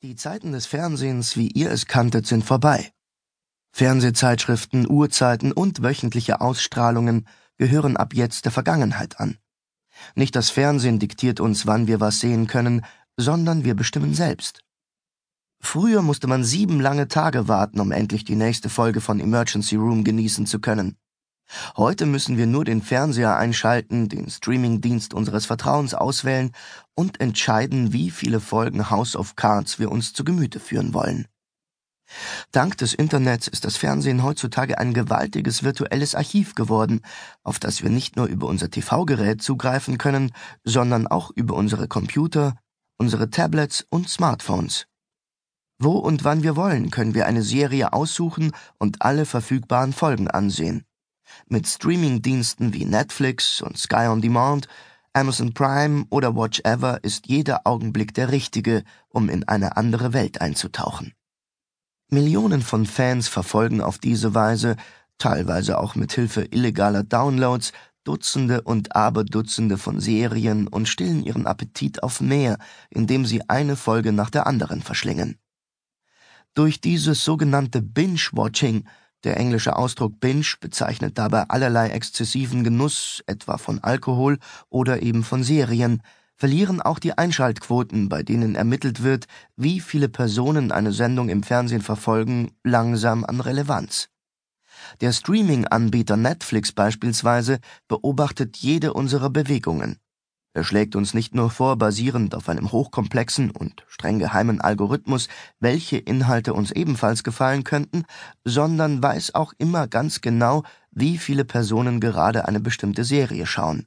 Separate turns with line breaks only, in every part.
Die Zeiten des Fernsehens, wie ihr es kanntet, sind vorbei. Fernsehzeitschriften, Uhrzeiten und wöchentliche Ausstrahlungen gehören ab jetzt der Vergangenheit an. Nicht das Fernsehen diktiert uns, wann wir was sehen können, sondern wir bestimmen selbst. Früher musste man sieben lange Tage warten, um endlich die nächste Folge von Emergency Room genießen zu können. Heute müssen wir nur den Fernseher einschalten, den Streamingdienst unseres Vertrauens auswählen und entscheiden, wie viele Folgen House of Cards wir uns zu Gemüte führen wollen. Dank des Internets ist das Fernsehen heutzutage ein gewaltiges virtuelles Archiv geworden, auf das wir nicht nur über unser TV-Gerät zugreifen können, sondern auch über unsere Computer, unsere Tablets und Smartphones. Wo und wann wir wollen, können wir eine Serie aussuchen und alle verfügbaren Folgen ansehen. Mit Streamingdiensten wie Netflix und Sky on Demand, Amazon Prime oder Watch Ever ist jeder Augenblick der richtige, um in eine andere Welt einzutauchen. Millionen von Fans verfolgen auf diese Weise, teilweise auch mit Hilfe illegaler Downloads, Dutzende und Aberdutzende von Serien und stillen ihren Appetit auf mehr, indem sie eine Folge nach der anderen verschlingen. Durch dieses sogenannte Binge-Watching der englische Ausdruck Binge bezeichnet dabei allerlei exzessiven Genuss, etwa von Alkohol oder eben von Serien, verlieren auch die Einschaltquoten, bei denen ermittelt wird, wie viele Personen eine Sendung im Fernsehen verfolgen, langsam an Relevanz. Der Streaming-Anbieter Netflix beispielsweise beobachtet jede unserer Bewegungen. Er schlägt uns nicht nur vor, basierend auf einem hochkomplexen und streng geheimen Algorithmus, welche Inhalte uns ebenfalls gefallen könnten, sondern weiß auch immer ganz genau, wie viele Personen gerade eine bestimmte Serie schauen.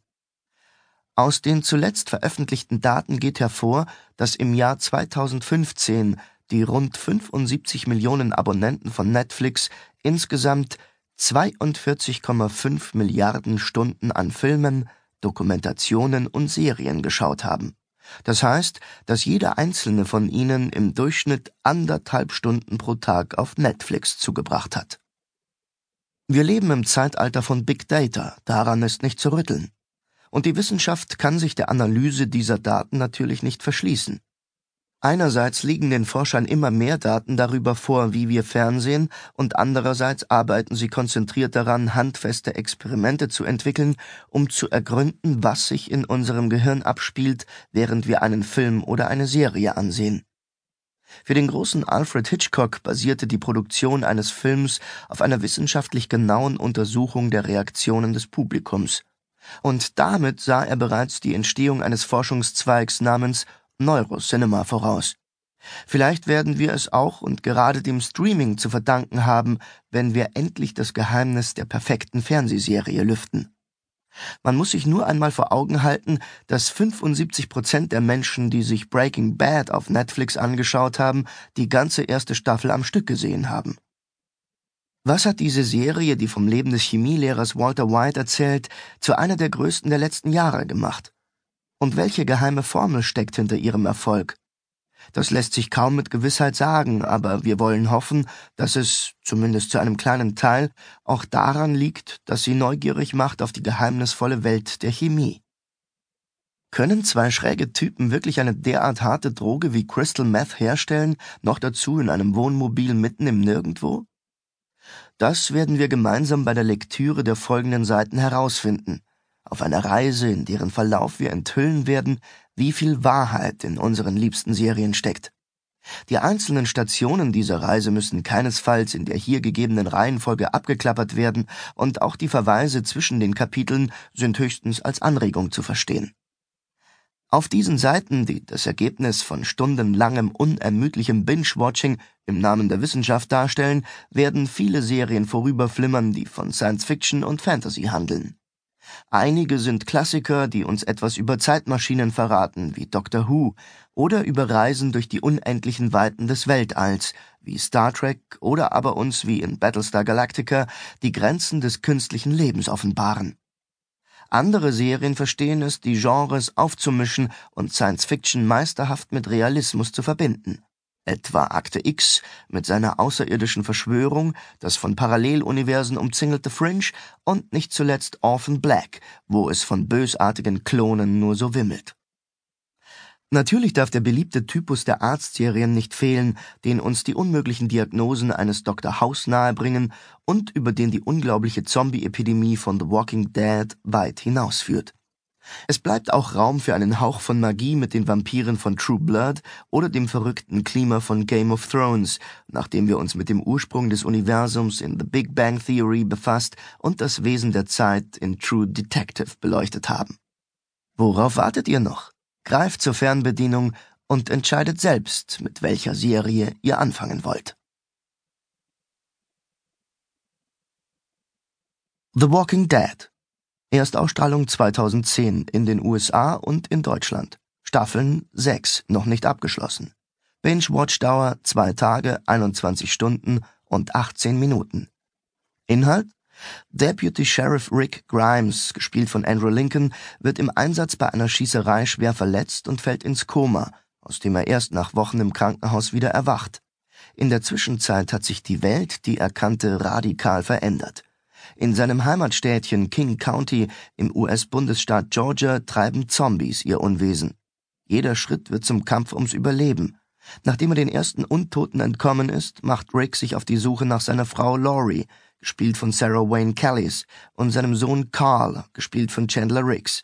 Aus den zuletzt veröffentlichten Daten geht hervor, dass im Jahr 2015 die rund 75 Millionen Abonnenten von Netflix insgesamt 42,5 Milliarden Stunden an Filmen, Dokumentationen und Serien geschaut haben. Das heißt, dass jeder einzelne von ihnen im Durchschnitt anderthalb Stunden pro Tag auf Netflix zugebracht hat. Wir leben im Zeitalter von Big Data, daran ist nicht zu rütteln. Und die Wissenschaft kann sich der Analyse dieser Daten natürlich nicht verschließen. Einerseits liegen den Forschern immer mehr Daten darüber vor, wie wir fernsehen, und andererseits arbeiten sie konzentriert daran, handfeste Experimente zu entwickeln, um zu ergründen, was sich in unserem Gehirn abspielt, während wir einen Film oder eine Serie ansehen. Für den großen Alfred Hitchcock basierte die Produktion eines Films auf einer wissenschaftlich genauen Untersuchung der Reaktionen des Publikums. Und damit sah er bereits die Entstehung eines Forschungszweigs namens Neurocinema voraus. Vielleicht werden wir es auch und gerade dem Streaming zu verdanken haben, wenn wir endlich das Geheimnis der perfekten Fernsehserie lüften. Man muss sich nur einmal vor Augen halten, dass 75 Prozent der Menschen, die sich Breaking Bad auf Netflix angeschaut haben, die ganze erste Staffel am Stück gesehen haben. Was hat diese Serie, die vom Leben des Chemielehrers Walter White erzählt, zu einer der größten der letzten Jahre gemacht? Und welche geheime Formel steckt hinter ihrem Erfolg? Das lässt sich kaum mit Gewissheit sagen, aber wir wollen hoffen, dass es, zumindest zu einem kleinen Teil, auch daran liegt, dass sie neugierig macht auf die geheimnisvolle Welt der Chemie. Können zwei schräge Typen wirklich eine derart harte Droge wie Crystal Meth herstellen, noch dazu in einem Wohnmobil mitten im Nirgendwo? Das werden wir gemeinsam bei der Lektüre der folgenden Seiten herausfinden auf einer Reise, in deren Verlauf wir enthüllen werden, wie viel Wahrheit in unseren liebsten Serien steckt. Die einzelnen Stationen dieser Reise müssen keinesfalls in der hier gegebenen Reihenfolge abgeklappert werden, und auch die Verweise zwischen den Kapiteln sind höchstens als Anregung zu verstehen. Auf diesen Seiten, die das Ergebnis von stundenlangem unermüdlichem Binge-Watching im Namen der Wissenschaft darstellen, werden viele Serien vorüberflimmern, die von Science Fiction und Fantasy handeln. Einige sind Klassiker, die uns etwas über Zeitmaschinen verraten, wie Doctor Who, oder über Reisen durch die unendlichen Weiten des Weltalls, wie Star Trek, oder aber uns wie in Battlestar Galactica die Grenzen des künstlichen Lebens offenbaren. Andere Serien verstehen es, die Genres aufzumischen und Science Fiction meisterhaft mit Realismus zu verbinden etwa Akte X mit seiner außerirdischen Verschwörung, das von Paralleluniversen umzingelte Fringe und nicht zuletzt Orphan Black, wo es von bösartigen Klonen nur so wimmelt. Natürlich darf der beliebte Typus der Arztserien nicht fehlen, den uns die unmöglichen Diagnosen eines Dr. House nahebringen und über den die unglaubliche Zombie-Epidemie von The Walking Dead weit hinausführt. Es bleibt auch Raum für einen Hauch von Magie mit den Vampiren von True Blood oder dem verrückten Klima von Game of Thrones, nachdem wir uns mit dem Ursprung des Universums in The Big Bang Theory befasst und das Wesen der Zeit in True Detective beleuchtet haben. Worauf wartet ihr noch? Greift zur Fernbedienung und entscheidet selbst, mit welcher Serie ihr anfangen wollt. The Walking Dead Erstausstrahlung 2010 in den USA und in Deutschland. Staffeln 6, noch nicht abgeschlossen. Binge-Watchdauer 2 Tage, 21 Stunden und 18 Minuten. Inhalt Deputy Sheriff Rick Grimes, gespielt von Andrew Lincoln, wird im Einsatz bei einer Schießerei schwer verletzt und fällt ins Koma, aus dem er erst nach Wochen im Krankenhaus wieder erwacht. In der Zwischenzeit hat sich die Welt, die er kannte, radikal verändert. In seinem Heimatstädtchen King County im US-Bundesstaat Georgia treiben Zombies ihr Unwesen. Jeder Schritt wird zum Kampf ums Überleben. Nachdem er den ersten Untoten entkommen ist, macht Rick sich auf die Suche nach seiner Frau Laurie, gespielt von Sarah Wayne Kellys, und seinem Sohn Carl, gespielt von Chandler Riggs.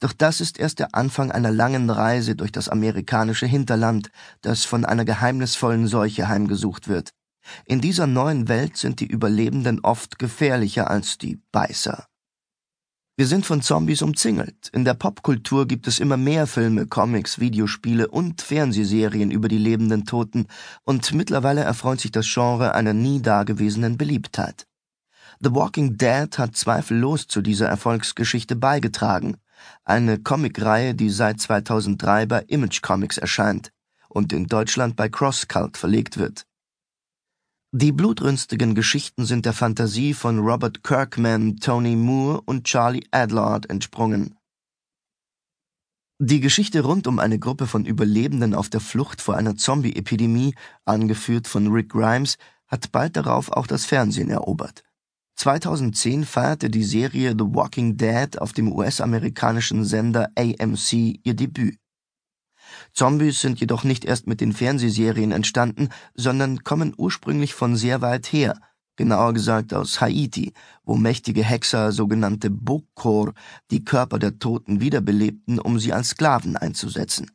Doch das ist erst der Anfang einer langen Reise durch das amerikanische Hinterland, das von einer geheimnisvollen Seuche heimgesucht wird. In dieser neuen Welt sind die Überlebenden oft gefährlicher als die Beißer. Wir sind von Zombies umzingelt. In der Popkultur gibt es immer mehr Filme, Comics, Videospiele und Fernsehserien über die lebenden Toten, und mittlerweile erfreut sich das Genre einer nie dagewesenen Beliebtheit. The Walking Dead hat zweifellos zu dieser Erfolgsgeschichte beigetragen. Eine Comicreihe, die seit 2003 bei Image Comics erscheint und in Deutschland bei CrossCult verlegt wird. Die blutrünstigen Geschichten sind der Fantasie von Robert Kirkman, Tony Moore und Charlie Adlard entsprungen. Die Geschichte rund um eine Gruppe von Überlebenden auf der Flucht vor einer Zombie-Epidemie, angeführt von Rick Grimes, hat bald darauf auch das Fernsehen erobert. 2010 feierte die Serie The Walking Dead auf dem US-amerikanischen Sender AMC ihr Debüt. Zombies sind jedoch nicht erst mit den Fernsehserien entstanden, sondern kommen ursprünglich von sehr weit her, genauer gesagt aus Haiti, wo mächtige Hexer, sogenannte Bokor, die Körper der Toten wiederbelebten, um sie als Sklaven einzusetzen.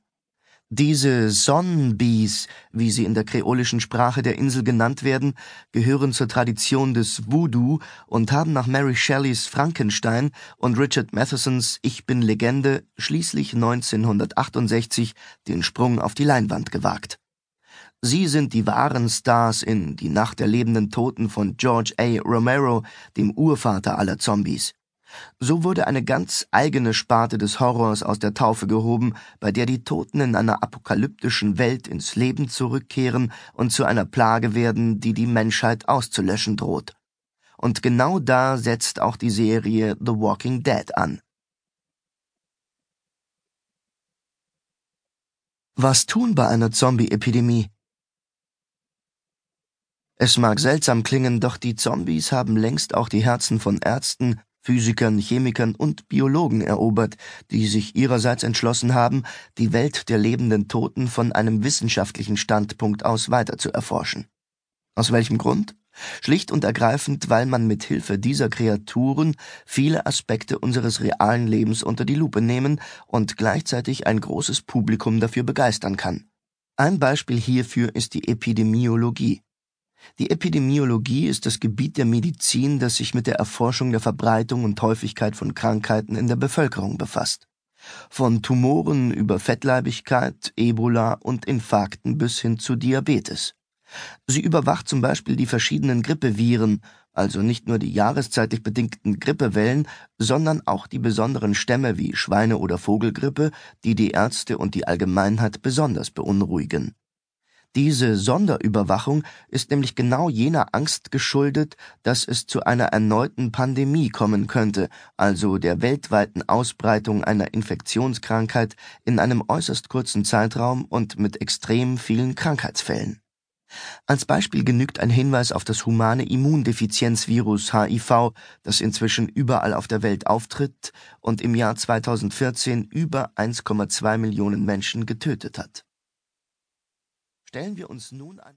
Diese Sonnenbies, wie sie in der kreolischen Sprache der Insel genannt werden, gehören zur Tradition des Voodoo und haben nach Mary Shelleys Frankenstein und Richard Mathesons Ich bin Legende schließlich 1968 den Sprung auf die Leinwand gewagt. Sie sind die wahren Stars in Die Nacht der lebenden Toten von George A. Romero, dem Urvater aller Zombies. So wurde eine ganz eigene Sparte des Horrors aus der Taufe gehoben, bei der die Toten in einer apokalyptischen Welt ins Leben zurückkehren und zu einer Plage werden, die die Menschheit auszulöschen droht. Und genau da setzt auch die Serie The Walking Dead an. Was tun bei einer Zombie-Epidemie? Es mag seltsam klingen, doch die Zombies haben längst auch die Herzen von Ärzten, Physikern, Chemikern und Biologen erobert, die sich ihrerseits entschlossen haben, die Welt der lebenden Toten von einem wissenschaftlichen Standpunkt aus weiter zu erforschen. Aus welchem Grund? Schlicht und ergreifend, weil man mit Hilfe dieser Kreaturen viele Aspekte unseres realen Lebens unter die Lupe nehmen und gleichzeitig ein großes Publikum dafür begeistern kann. Ein Beispiel hierfür ist die Epidemiologie. Die Epidemiologie ist das Gebiet der Medizin, das sich mit der Erforschung der Verbreitung und Häufigkeit von Krankheiten in der Bevölkerung befasst. Von Tumoren über Fettleibigkeit, Ebola und Infarkten bis hin zu Diabetes. Sie überwacht zum Beispiel die verschiedenen Grippeviren, also nicht nur die jahreszeitlich bedingten Grippewellen, sondern auch die besonderen Stämme wie Schweine- oder Vogelgrippe, die die Ärzte und die Allgemeinheit besonders beunruhigen. Diese Sonderüberwachung ist nämlich genau jener Angst geschuldet, dass es zu einer erneuten Pandemie kommen könnte, also der weltweiten Ausbreitung einer Infektionskrankheit in einem äußerst kurzen Zeitraum und mit extrem vielen Krankheitsfällen. Als Beispiel genügt ein Hinweis auf das humane Immundefizienzvirus HIV, das inzwischen überall auf der Welt auftritt und im Jahr 2014 über 1,2 Millionen Menschen getötet hat. Stellen wir uns nun ein